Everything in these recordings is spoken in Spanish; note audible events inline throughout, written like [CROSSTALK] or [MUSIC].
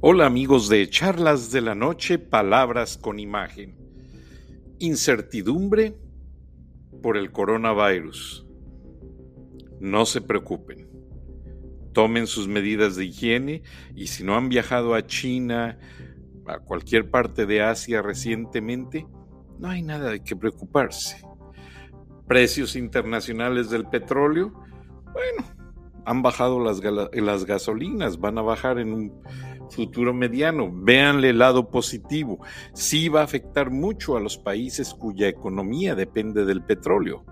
Hola amigos de Charlas de la Noche, Palabras con Imagen. Incertidumbre por el coronavirus. No se preocupen. Tomen sus medidas de higiene y si no han viajado a China, a cualquier parte de Asia recientemente, no hay nada de qué preocuparse. Precios internacionales del petróleo, bueno, han bajado las, las gasolinas, van a bajar en un futuro mediano. Véanle el lado positivo. Sí va a afectar mucho a los países cuya economía depende del petróleo,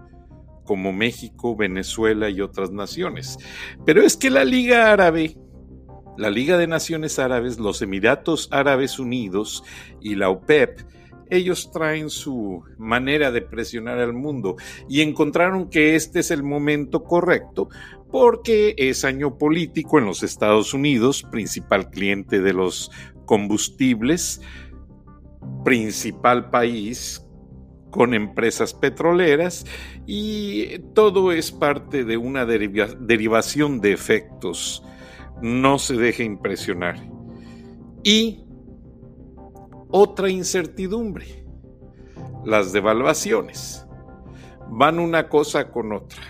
como México, Venezuela y otras naciones. Pero es que la Liga Árabe, la Liga de Naciones Árabes, los Emiratos Árabes Unidos y la OPEP, ellos traen su manera de presionar al mundo y encontraron que este es el momento correcto porque es año político en los Estados Unidos, principal cliente de los combustibles, principal país con empresas petroleras y todo es parte de una derivación de efectos. No se deje impresionar. Y otra incertidumbre, las devaluaciones. Van una cosa con otra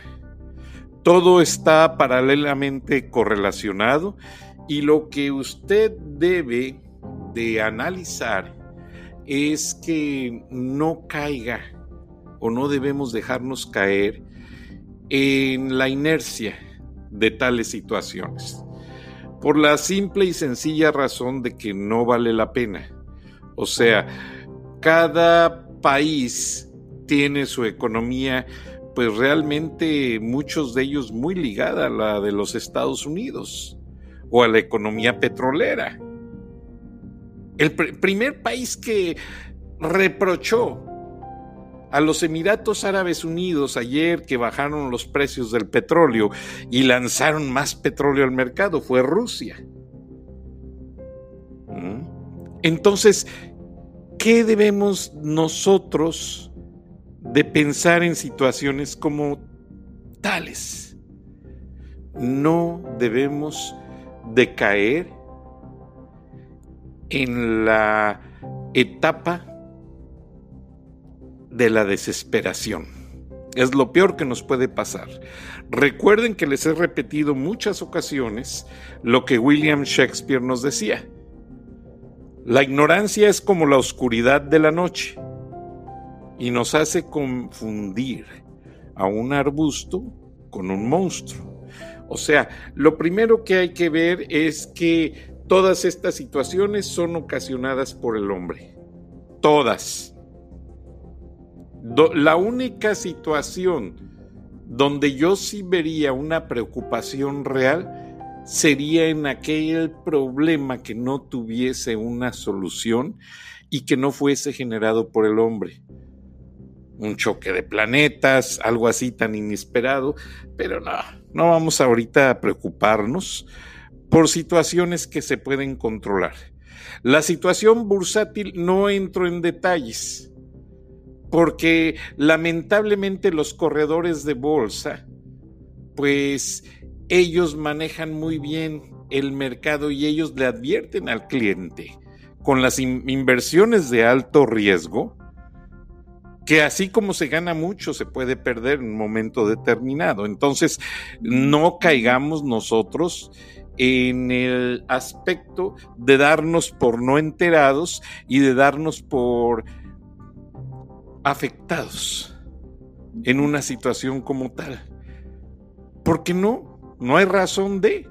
todo está paralelamente correlacionado y lo que usted debe de analizar es que no caiga o no debemos dejarnos caer en la inercia de tales situaciones. Por la simple y sencilla razón de que no vale la pena. O sea, cada país tiene su economía pues realmente muchos de ellos muy ligada a la de los Estados Unidos o a la economía petrolera. El primer país que reprochó a los Emiratos Árabes Unidos ayer que bajaron los precios del petróleo y lanzaron más petróleo al mercado fue Rusia. ¿Mm? Entonces, ¿qué debemos nosotros de pensar en situaciones como tales. No debemos de caer en la etapa de la desesperación. Es lo peor que nos puede pasar. Recuerden que les he repetido muchas ocasiones lo que William Shakespeare nos decía. La ignorancia es como la oscuridad de la noche y nos hace confundir a un arbusto con un monstruo. O sea, lo primero que hay que ver es que todas estas situaciones son ocasionadas por el hombre. Todas. la única situación donde yo sí vería una preocupación real sería en aquel problema que no tuviese una solución y que no fuese generado por el hombre un choque de planetas, algo así tan inesperado, pero no, no vamos ahorita a preocuparnos por situaciones que se pueden controlar. La situación bursátil no entro en detalles, porque lamentablemente los corredores de bolsa, pues ellos manejan muy bien el mercado y ellos le advierten al cliente con las inversiones de alto riesgo, que así como se gana mucho, se puede perder en un momento determinado. Entonces, no caigamos nosotros en el aspecto de darnos por no enterados y de darnos por afectados en una situación como tal. Porque no, no hay razón de...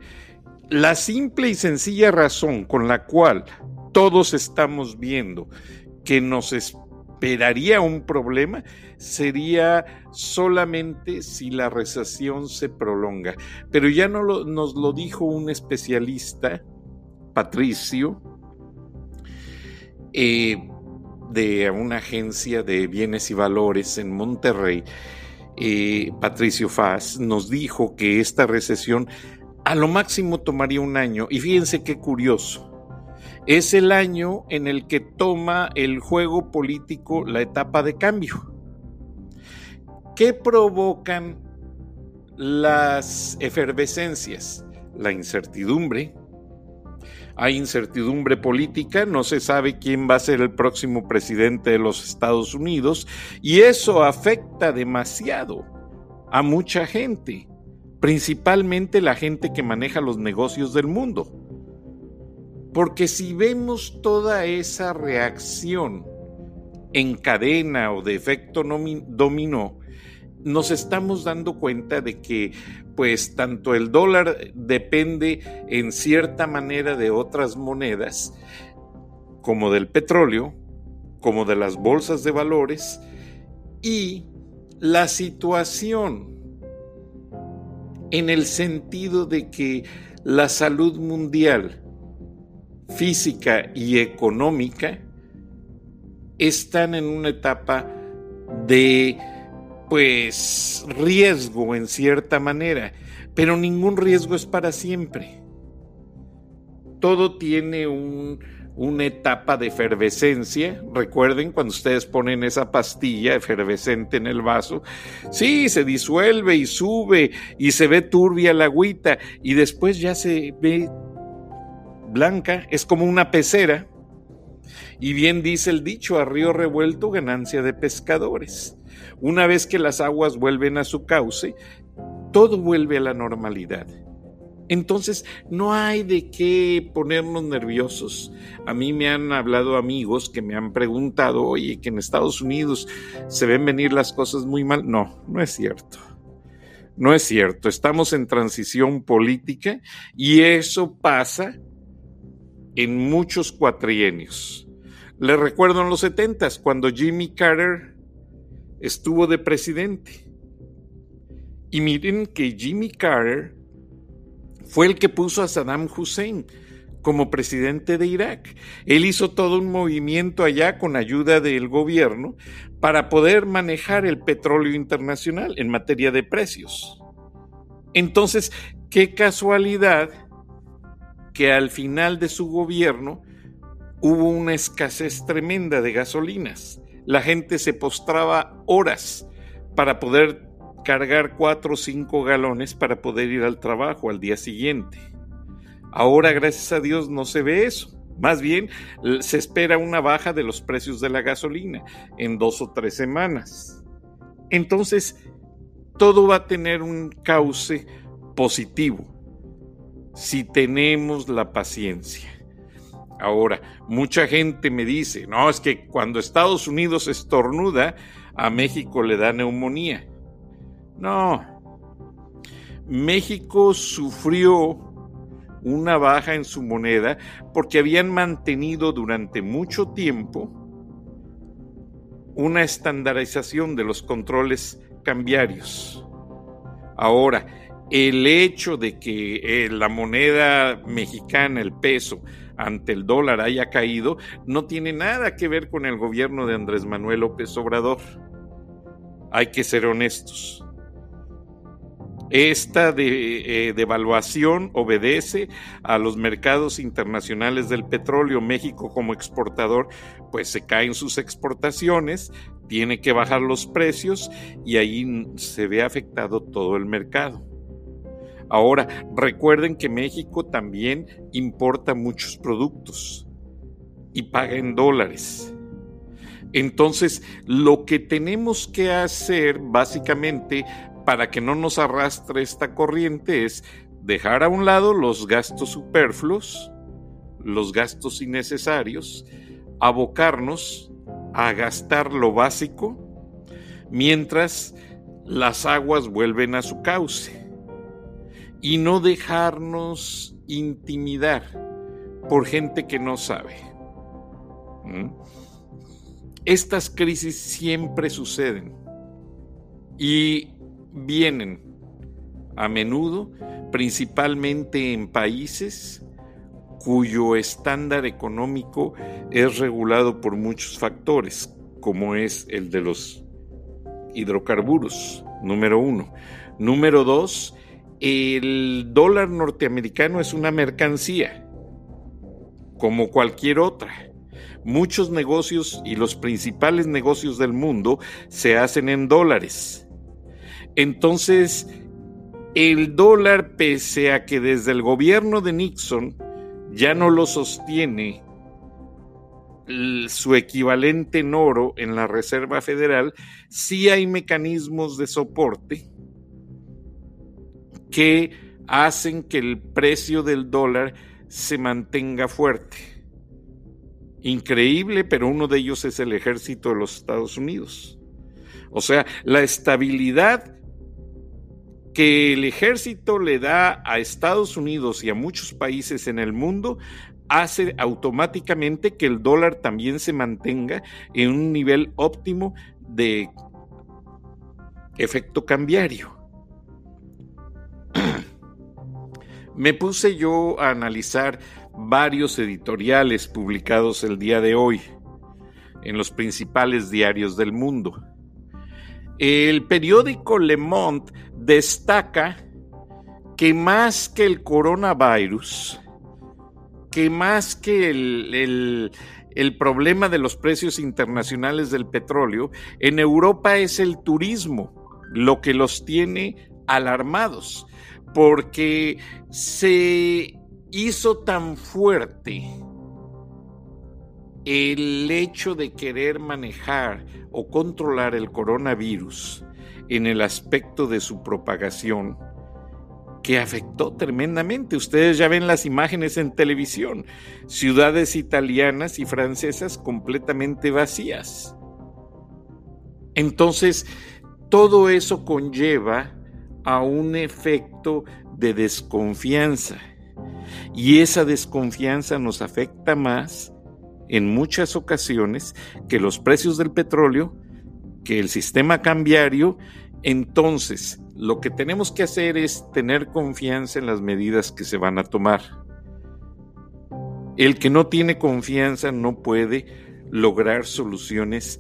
La simple y sencilla razón con la cual todos estamos viendo que nos esperaría un problema sería solamente si la recesión se prolonga. Pero ya no nos lo dijo un especialista, Patricio, eh, de una agencia de bienes y valores en Monterrey, eh, Patricio Faz, nos dijo que esta recesión a lo máximo tomaría un año. Y fíjense qué curioso es el año en el que toma el juego político la etapa de cambio. ¿Qué provocan las efervescencias? La incertidumbre, Hay incertidumbre política, no se sabe quién va a ser el próximo presidente de los Estados Unidos y eso afecta demasiado a mucha gente, principalmente la gente que maneja los negocios del mundo. Porque si vemos toda esa reacción en cadena o de efecto dominó, nos estamos dando cuenta de que pues tanto el dólar depende en cierta manera de otras monedas, como del petróleo, como de las bolsas de valores, y la situación en el sentido de que la salud mundial, física y económica, están en una etapa de pues riesgo en cierta manera, pero ningún riesgo es para siempre. Todo tiene una etapa de efervescencia. Recuerden cuando ustedes ponen esa pastilla efervescente en el vaso, sí, se disuelve y sube y se ve turbia la agüita y después ya se ve blanca, es como una pecera. Y bien dice el dicho, a río revuelto ganancia de pescadores. Una vez que las aguas vuelven a su cauce, todo vuelve a la normalidad. Entonces, no hay de qué ponernos nerviosos. A mí me han hablado amigos que me han preguntado, oye, que en Estados Unidos se ven venir las cosas muy mal. No, no es cierto. No es cierto. Estamos en transición política y eso pasa en muchos cuatrienios. Les recuerdo en los setentas, cuando Jimmy Carter estuvo de presidente. Y miren que Jimmy Carter fue el que puso a Saddam Hussein como presidente de Irak. Él hizo todo un movimiento allá con ayuda del gobierno para poder manejar el petróleo internacional en materia de precios. Entonces, qué casualidad que al final de su gobierno hubo una escasez tremenda de gasolinas la gente se postraba horas para poder cargar cuatro o cinco galones para poder ir al trabajo al día siguiente. Ahora, gracias a Dios, no se ve eso. Más bien, se espera una baja de los precios de la gasolina en dos o tres semanas. Entonces, todo va a tener un cauce positivo si tenemos la paciencia. Ahora, mucha gente me dice, no, es que cuando Estados Unidos estornuda, a México le da neumonía. No, México sufrió una baja en su moneda porque habían mantenido durante mucho tiempo una estandarización de los controles cambiarios. Ahora, el hecho de que eh, la moneda mexicana, el peso, ante el dólar haya caído, no tiene nada que ver con el gobierno de Andrés Manuel López Obrador. Hay que ser honestos. Esta eh, devaluación obedece a los mercados internacionales del petróleo. México como exportador, pues se caen sus exportaciones, tiene que bajar los precios y ahí se ve afectado todo el mercado. Ahora, recuerden que México también importa muchos productos y paga en dólares. Entonces, lo que tenemos que hacer básicamente para que no nos arrastre esta corriente es dejar a un lado los gastos superfluos, los gastos innecesarios, abocarnos a gastar lo básico mientras las aguas vuelven a su cauce y no dejarnos intimidar por gente que no sabe. ¿Mm? Estas crisis siempre suceden y vienen a menudo principalmente en países cuyo estándar económico es regulado por muchos factores, como es el de los hidrocarburos, número uno. Número dos, el dólar norteamericano es una mercancía, como cualquier otra. Muchos negocios y los principales negocios del mundo se hacen en dólares. Entonces, el dólar, pese a que desde el gobierno de Nixon ya no lo sostiene su equivalente en oro en la Reserva Federal, sí hay mecanismos de soporte que hacen que el precio del dólar se mantenga fuerte. Increíble, pero uno de ellos es el ejército de los Estados Unidos. O sea, la estabilidad que el ejército le da a Estados Unidos y a muchos países en el mundo hace automáticamente que el dólar también se mantenga en un nivel óptimo de efecto cambiario. [CLEARS THROAT] Me puse yo a analizar varios editoriales publicados el día de hoy en los principales diarios del mundo. El periódico Le Monde destaca que más que el coronavirus, que más que el, el, problema de los precios internacionales del petróleo, en Europa es el turismo lo que los tiene alarmados, porque se hizo tan fuerte el hecho de querer manejar o controlar el coronavirus en el aspecto de su propagación que afectó tremendamente. Ustedes ya ven las imágenes en televisión, ciudades italianas y francesas completamente vacías. Entonces, todo eso conlleva a un efecto de desconfianza. Y esa desconfianza nos afecta más en muchas ocasiones que los precios del petróleo, que el sistema cambiario. Entonces, lo que tenemos que hacer es tener confianza en las medidas que se van a tomar. El que no tiene confianza no puede lograr soluciones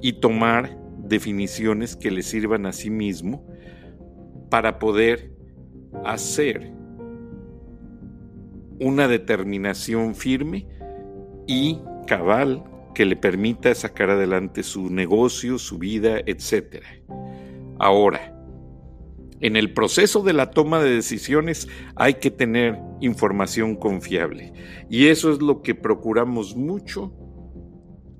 y tomar definiciones que le sirvan a sí mismo para poder hacer una determinación firme y cabal que le permita sacar adelante su negocio, su vida, etc. Ahora, en el proceso de la toma de decisiones hay que tener información confiable. Y eso es lo que procuramos mucho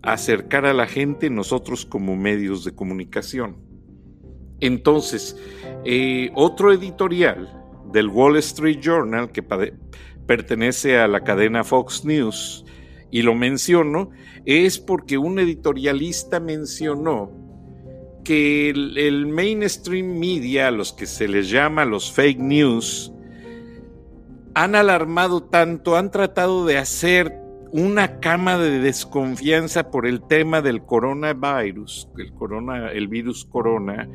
acercar a la gente nosotros como medios de comunicación. Entonces, eh, otro editorial del Wall Street Journal que pertenece a la cadena Fox News, y lo menciono, es porque un editorialista mencionó que el, mainstream media, los que se les llama los fake news, han alarmado tanto, han tratado de hacer una cama de desconfianza por el tema del coronavirus, el, el virus corona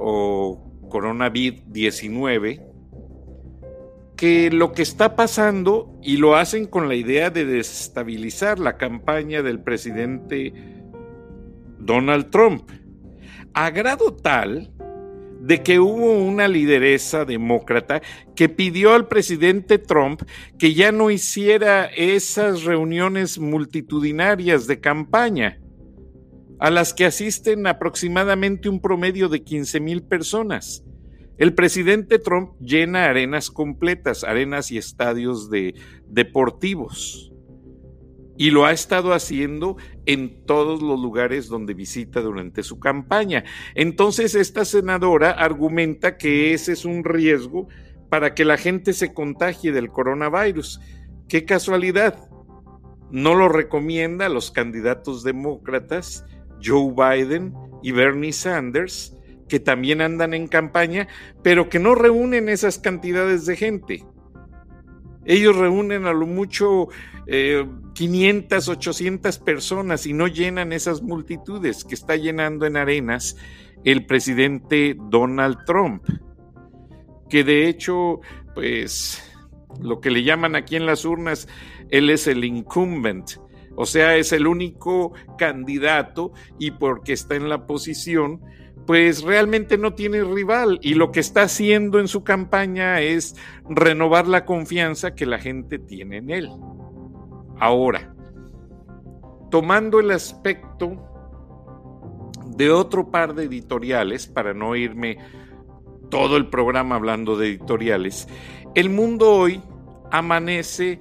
o coronavirus 19, que lo que está pasando, y lo hacen con la idea de desestabilizar la campaña del presidente Donald Trump a grado tal de que hubo una lideresa demócrata que pidió al presidente Trump que ya no hiciera esas reuniones multitudinarias de campaña, a las que asisten aproximadamente un promedio de 15 mil personas. El presidente Trump llena arenas completas, arenas y estadios de deportivos y lo ha estado haciendo en todos los lugares donde visita durante su campaña. Entonces esta senadora argumenta que ese es un riesgo para que la gente se contagie del coronavirus. Qué casualidad. No lo recomienda a los candidatos demócratas Joe Biden y Bernie Sanders, que también andan en campaña, pero que no reúnen esas cantidades de gente. Ellos reúnen a lo mucho 500, eh, 800 personas y no llenan esas multitudes que está llenando en arenas el presidente Donald Trump, que de hecho, pues, lo que le llaman aquí en las urnas, él es el incumbent, o sea, es el único candidato y porque está en la posición, pues realmente no tiene rival y lo que está haciendo en su campaña es renovar la confianza que la gente tiene en él. Ahora, tomando el aspecto de otro par de editoriales, para no irme todo el programa hablando de editoriales, el mundo hoy amanece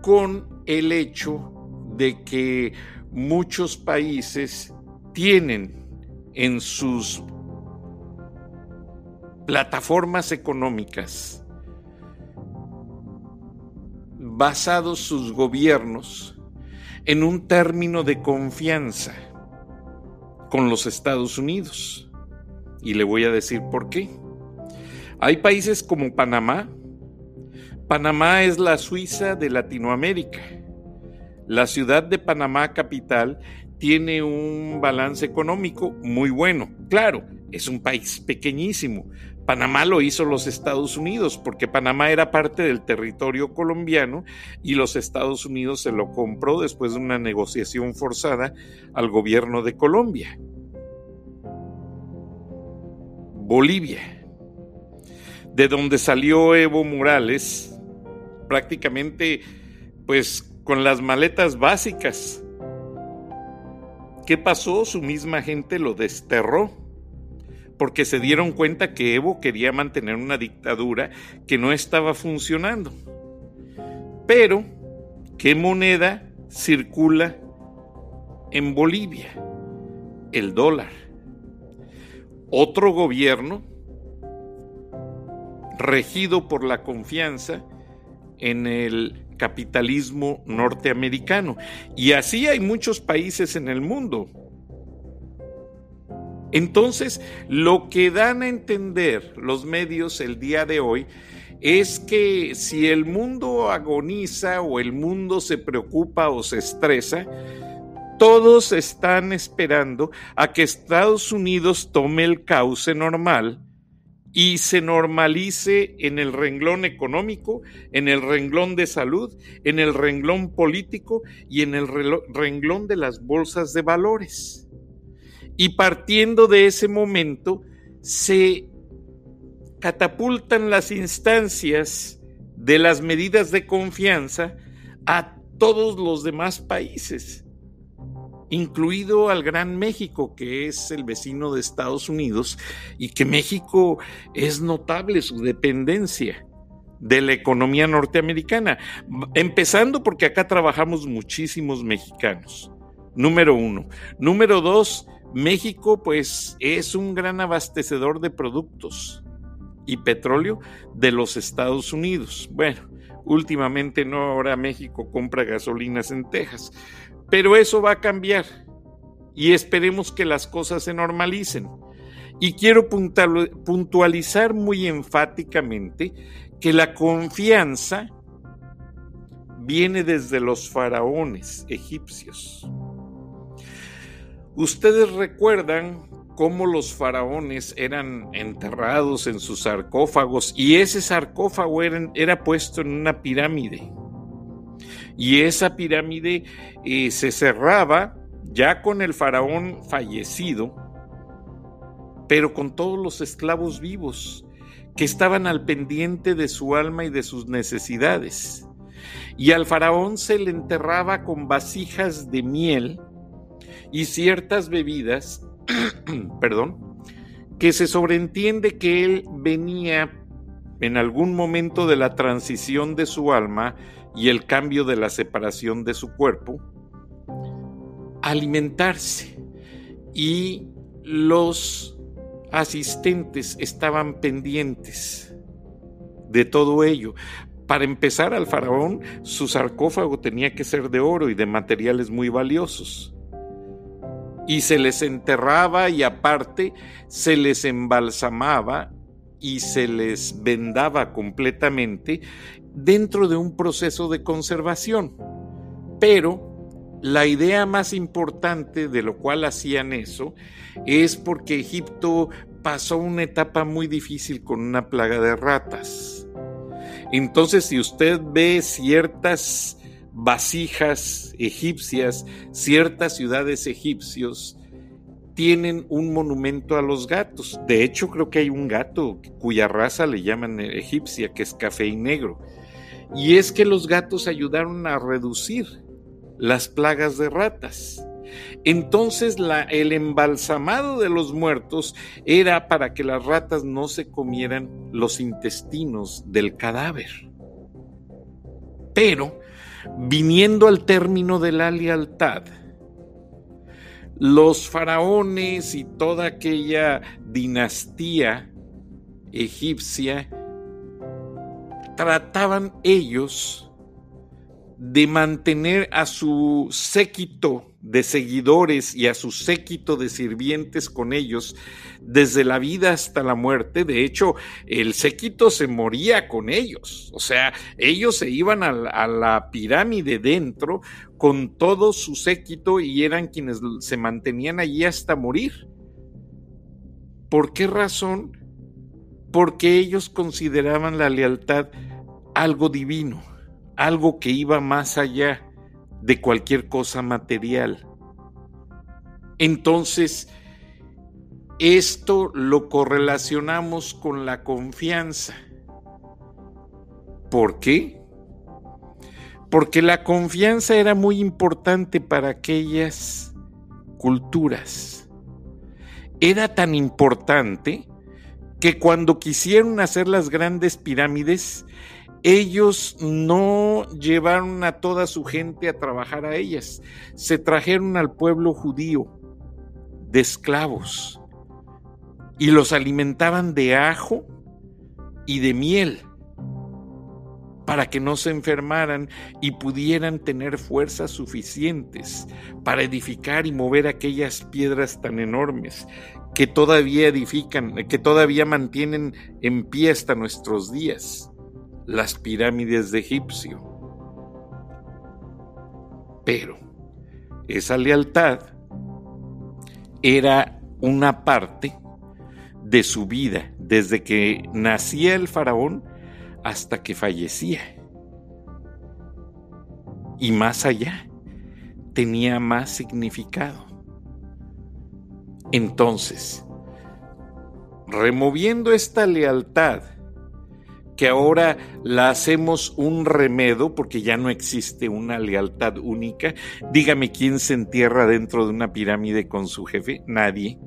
con el hecho de que muchos países tienen en sus plataformas económicas basados sus gobiernos en un término de confianza con los Estados Unidos. Y le voy a decir por qué. Hay países como Panamá. Panamá es la Suiza de Latinoamérica. La ciudad de Panamá capital tiene un balance económico muy bueno. Claro, es un país pequeñísimo. Panamá lo hizo los Estados Unidos porque Panamá era parte del territorio colombiano y los Estados Unidos se lo compró después de una negociación forzada al gobierno de Colombia. Bolivia, de donde salió Evo Morales, prácticamente pues con las maletas básicas. ¿Qué pasó? Su misma gente lo desterró porque se dieron cuenta que Evo quería mantener una dictadura que no estaba funcionando. Pero, ¿qué moneda circula en Bolivia? El dólar. Otro gobierno regido por la confianza en el capitalismo norteamericano. Y así hay muchos países en el mundo. Entonces, lo que dan a entender los medios el día de hoy es que si el mundo agoniza o el mundo se preocupa o se estresa, todos están esperando a que Estados Unidos tome el cauce normal y se normalice en el renglón económico, en el renglón de salud, en el renglón político y en el renglón de las bolsas de valores. Y partiendo de ese momento, se catapultan las instancias de las medidas de confianza a todos los demás países incluido al Gran México, que es el vecino de Estados Unidos, y que México es notable su dependencia de la economía norteamericana, empezando porque acá trabajamos muchísimos mexicanos. Número uno. Número dos, México pues es un gran abastecedor de productos y petróleo de los Estados Unidos. Bueno, últimamente no, ahora México compra gasolinas en Texas, pero eso va a cambiar y esperemos que las cosas se normalicen. Y quiero puntualizar muy enfáticamente que la confianza viene desde los faraones egipcios. Ustedes recuerdan cómo los faraones eran enterrados en sus sarcófagos y ese sarcófago era, puesto en una pirámide y esa pirámide eh, se cerraba ya con el faraón fallecido, pero con todos los esclavos vivos que estaban al pendiente de su alma y de sus necesidades. Y al faraón se le enterraba con vasijas de miel y ciertas bebidas, [CLEARS THROAT] perdón, que se sobreentiende que él venía en algún momento de la transición de su alma y el cambio de la separación de su cuerpo, alimentarse y los asistentes estaban pendientes de todo ello. Para empezar, al faraón su sarcófago tenía que ser de oro y de materiales muy valiosos. Y se les enterraba y aparte se les embalsamaba y se les vendaba completamente dentro de un proceso de conservación. Pero la idea más importante de lo cual hacían eso es porque Egipto pasó una etapa muy difícil con una plaga de ratas. Entonces, si usted ve ciertas vasijas egipcias, ciertas ciudades egipcios, tienen un monumento a los gatos. De hecho, creo que hay un gato cuya raza le llaman egipcia, que es café y negro y es que los gatos ayudaron a reducir las plagas de ratas. Entonces el embalsamado de los muertos era para que las ratas no se comieran los intestinos del cadáver. Pero, viniendo al término de la lealtad, los faraones y toda aquella dinastía egipcia trataban ellos de mantener a su séquito de seguidores y a su séquito de sirvientes con ellos desde la vida hasta la muerte. De hecho, el séquito se moría con ellos. O sea, ellos se iban a la, pirámide dentro con todo su séquito y eran quienes se mantenían allí hasta morir. ¿Por qué razón? Porque ellos consideraban la lealtad algo divino, algo que iba más allá de cualquier cosa material. Entonces, esto lo correlacionamos con la confianza. ¿Por qué? Porque la confianza era muy importante para aquellas culturas. Era tan importante que cuando quisieron hacer las grandes pirámides, ellos no llevaron a toda su gente a trabajar a ellas, se trajeron al pueblo judío de esclavos y los alimentaban de ajo y de miel para que no se enfermaran y pudieran tener fuerzas suficientes para edificar y mover aquellas piedras tan enormes que todavía edifican, que todavía mantienen en pie hasta nuestros días las pirámides de Egipcio. Pero esa lealtad era una parte de su vida, desde que nacía el faraón hasta que fallecía. Y más allá, tenía más significado. Entonces, removiendo esta lealtad que ahora la hacemos un remedo porque ya no existe una lealtad única. Dígame quién se entierra dentro de una pirámide con su jefe. Nadie.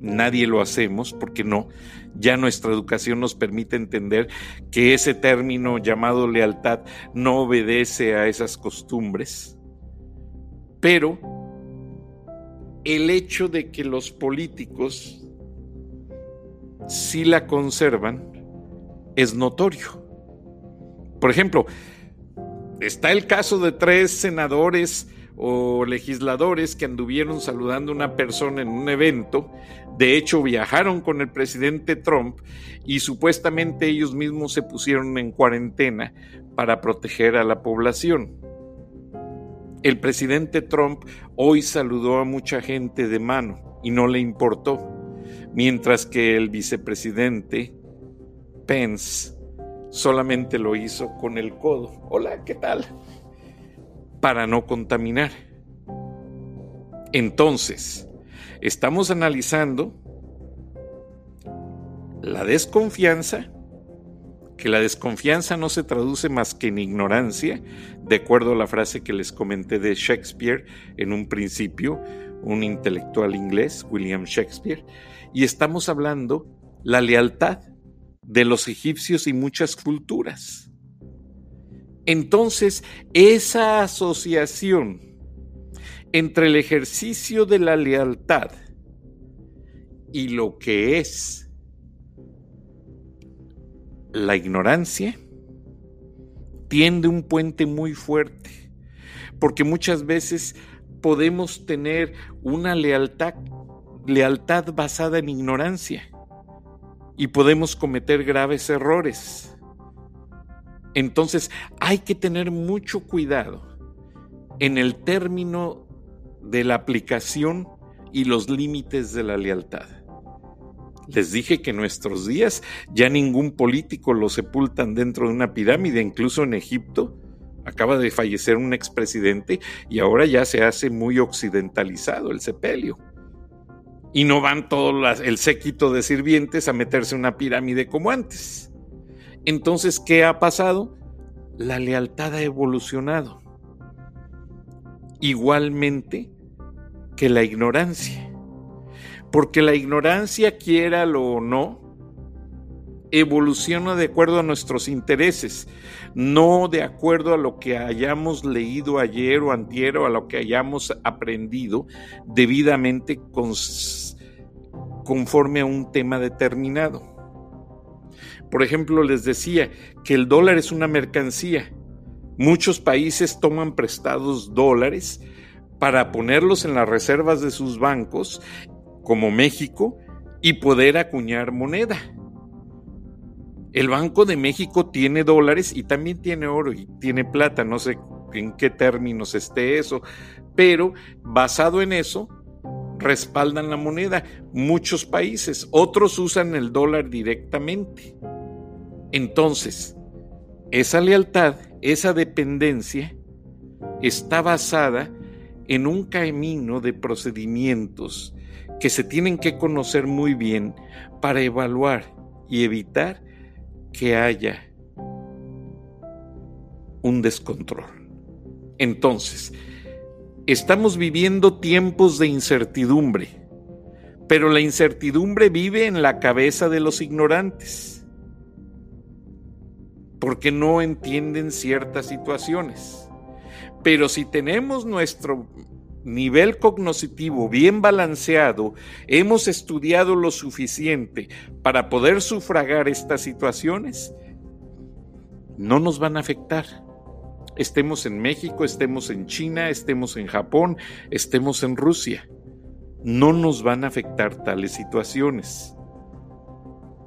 Nadie lo hacemos porque no. Ya nuestra educación nos permite entender que ese término llamado lealtad no obedece a esas costumbres. Pero el hecho de que los políticos sí la conservan es notorio. Por ejemplo, está el caso de tres senadores o legisladores que anduvieron saludando a una persona en un evento. De hecho, viajaron con el presidente Trump y supuestamente ellos mismos se pusieron en cuarentena para proteger a la población. El presidente Trump hoy saludó a mucha gente de mano y no le importó, mientras que el vicepresidente Pence solamente lo hizo con el codo. Hola, ¿qué tal? Para no contaminar. Entonces, estamos analizando la desconfianza, que la desconfianza no se traduce más que en ignorancia, de acuerdo a la frase que les comenté de Shakespeare en un principio, un intelectual inglés, William Shakespeare, y estamos hablando la lealtad de los egipcios y muchas culturas. Entonces, esa asociación entre el ejercicio de la lealtad y lo que es la ignorancia tiende un puente muy fuerte, porque muchas veces podemos tener una lealtad, lealtad basada en ignorancia y podemos cometer graves errores. Entonces hay que tener mucho cuidado en el término de la aplicación y los límites de la lealtad. Les dije que en nuestros días ya ningún político lo sepultan dentro de una pirámide, incluso en Egipto acaba de fallecer un expresidente y ahora ya se hace muy occidentalizado el sepelio y no van todo el séquito de sirvientes a meterse en una pirámide como antes. Entonces, ¿qué ha pasado? La lealtad ha evolucionado. Igualmente que la ignorancia. Porque la ignorancia, quiéralo o no, evoluciona de acuerdo a nuestros intereses, no de acuerdo a lo que hayamos leído ayer o antier o a lo que hayamos aprendido debidamente conforme a un tema determinado. Por ejemplo, les decía que el dólar es una mercancía. Muchos países toman prestados dólares para ponerlos en las reservas de sus bancos, como México, y poder acuñar moneda. El Banco de México tiene dólares y también tiene oro y tiene plata, no sé en qué términos esté eso, pero basado en eso, respaldan la moneda. Muchos países, otros usan el dólar directamente. Entonces, esa lealtad, esa dependencia, está basada en un camino de procedimientos que se tienen que conocer muy bien para evaluar y evitar que haya un descontrol. Entonces, estamos viviendo tiempos de incertidumbre, pero la incertidumbre vive en la cabeza de los ignorantes, porque no entienden ciertas situaciones. Pero si tenemos nuestro nivel cognitivo bien balanceado, hemos estudiado lo suficiente para poder sufragar estas situaciones, no nos van a afectar. Estemos en México, estemos en China, estemos en Japón, estemos en Rusia. No nos van a afectar tales situaciones.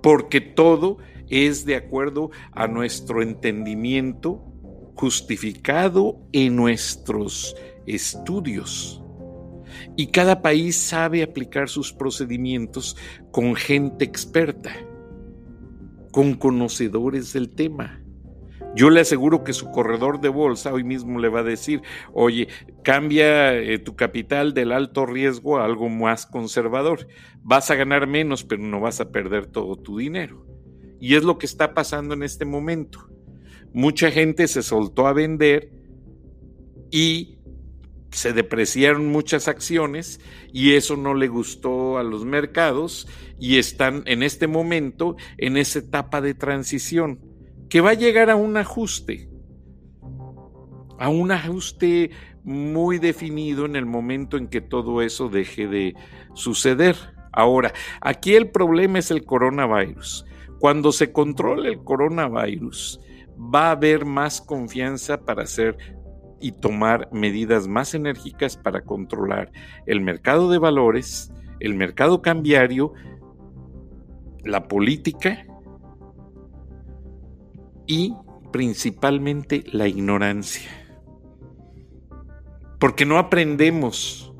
Porque todo es de acuerdo a nuestro entendimiento justificado en nuestros estudios. Y cada país sabe aplicar sus procedimientos con gente experta, con conocedores del tema. Yo le aseguro que su corredor de bolsa hoy mismo le va a decir, oye, cambia eh, tu capital del alto riesgo a algo más conservador. Vas a ganar menos, pero no vas a perder todo tu dinero. Y es lo que está pasando en este momento. Mucha gente se soltó a vender y se depreciaron muchas acciones y eso no le gustó a los mercados y están en este momento en esa etapa de transición que va a llegar a un ajuste, a un ajuste muy definido en el momento en que todo eso deje de suceder. Ahora, aquí el problema es el coronavirus. Cuando se controle el coronavirus, va a haber más confianza para hacer y tomar medidas más enérgicas para controlar el mercado de valores, el mercado cambiario, la política y principalmente la ignorancia. Porque no aprendemos,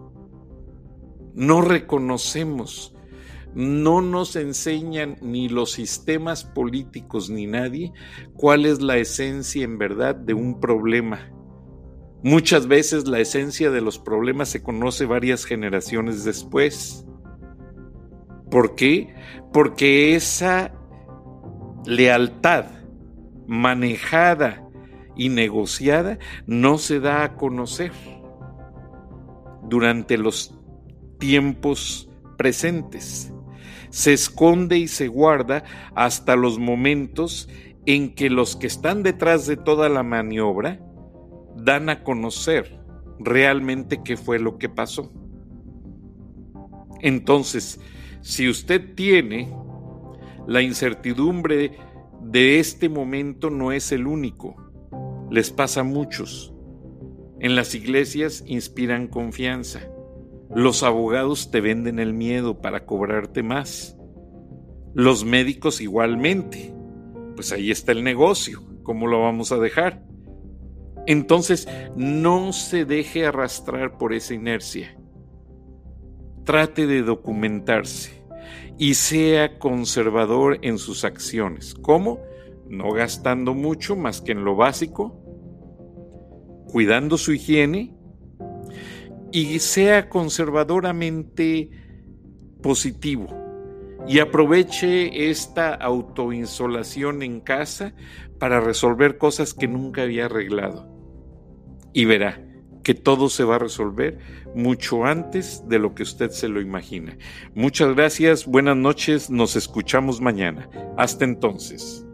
no reconocemos, no nos enseñan ni los sistemas políticos ni nadie cuál es la esencia en verdad de un problema Muchas veces la esencia de los problemas se conoce varias generaciones después. ¿Por qué? Porque esa lealtad manejada y negociada no se da a conocer durante los tiempos presentes. Se esconde y se guarda hasta los momentos en que los que están detrás de toda la maniobra dan a conocer realmente qué fue lo que pasó. Entonces, si usted tiene la incertidumbre de este momento no es el único, les pasa a muchos. En las iglesias inspiran confianza. Los abogados te venden el miedo para cobrarte más. Los médicos igualmente. Pues ahí está el negocio. ¿Cómo lo vamos a dejar? Entonces, no se deje arrastrar por esa inercia. Trate de documentarse y sea conservador en sus acciones. ¿Cómo? No gastando mucho más que en lo básico, cuidando su higiene y sea conservadoramente positivo y aproveche esta autoinsolación en casa para resolver cosas que nunca había arreglado y verá que todo se va a resolver mucho antes de lo que usted se lo imagina. Muchas gracias, buenas noches, nos escuchamos mañana. Hasta entonces.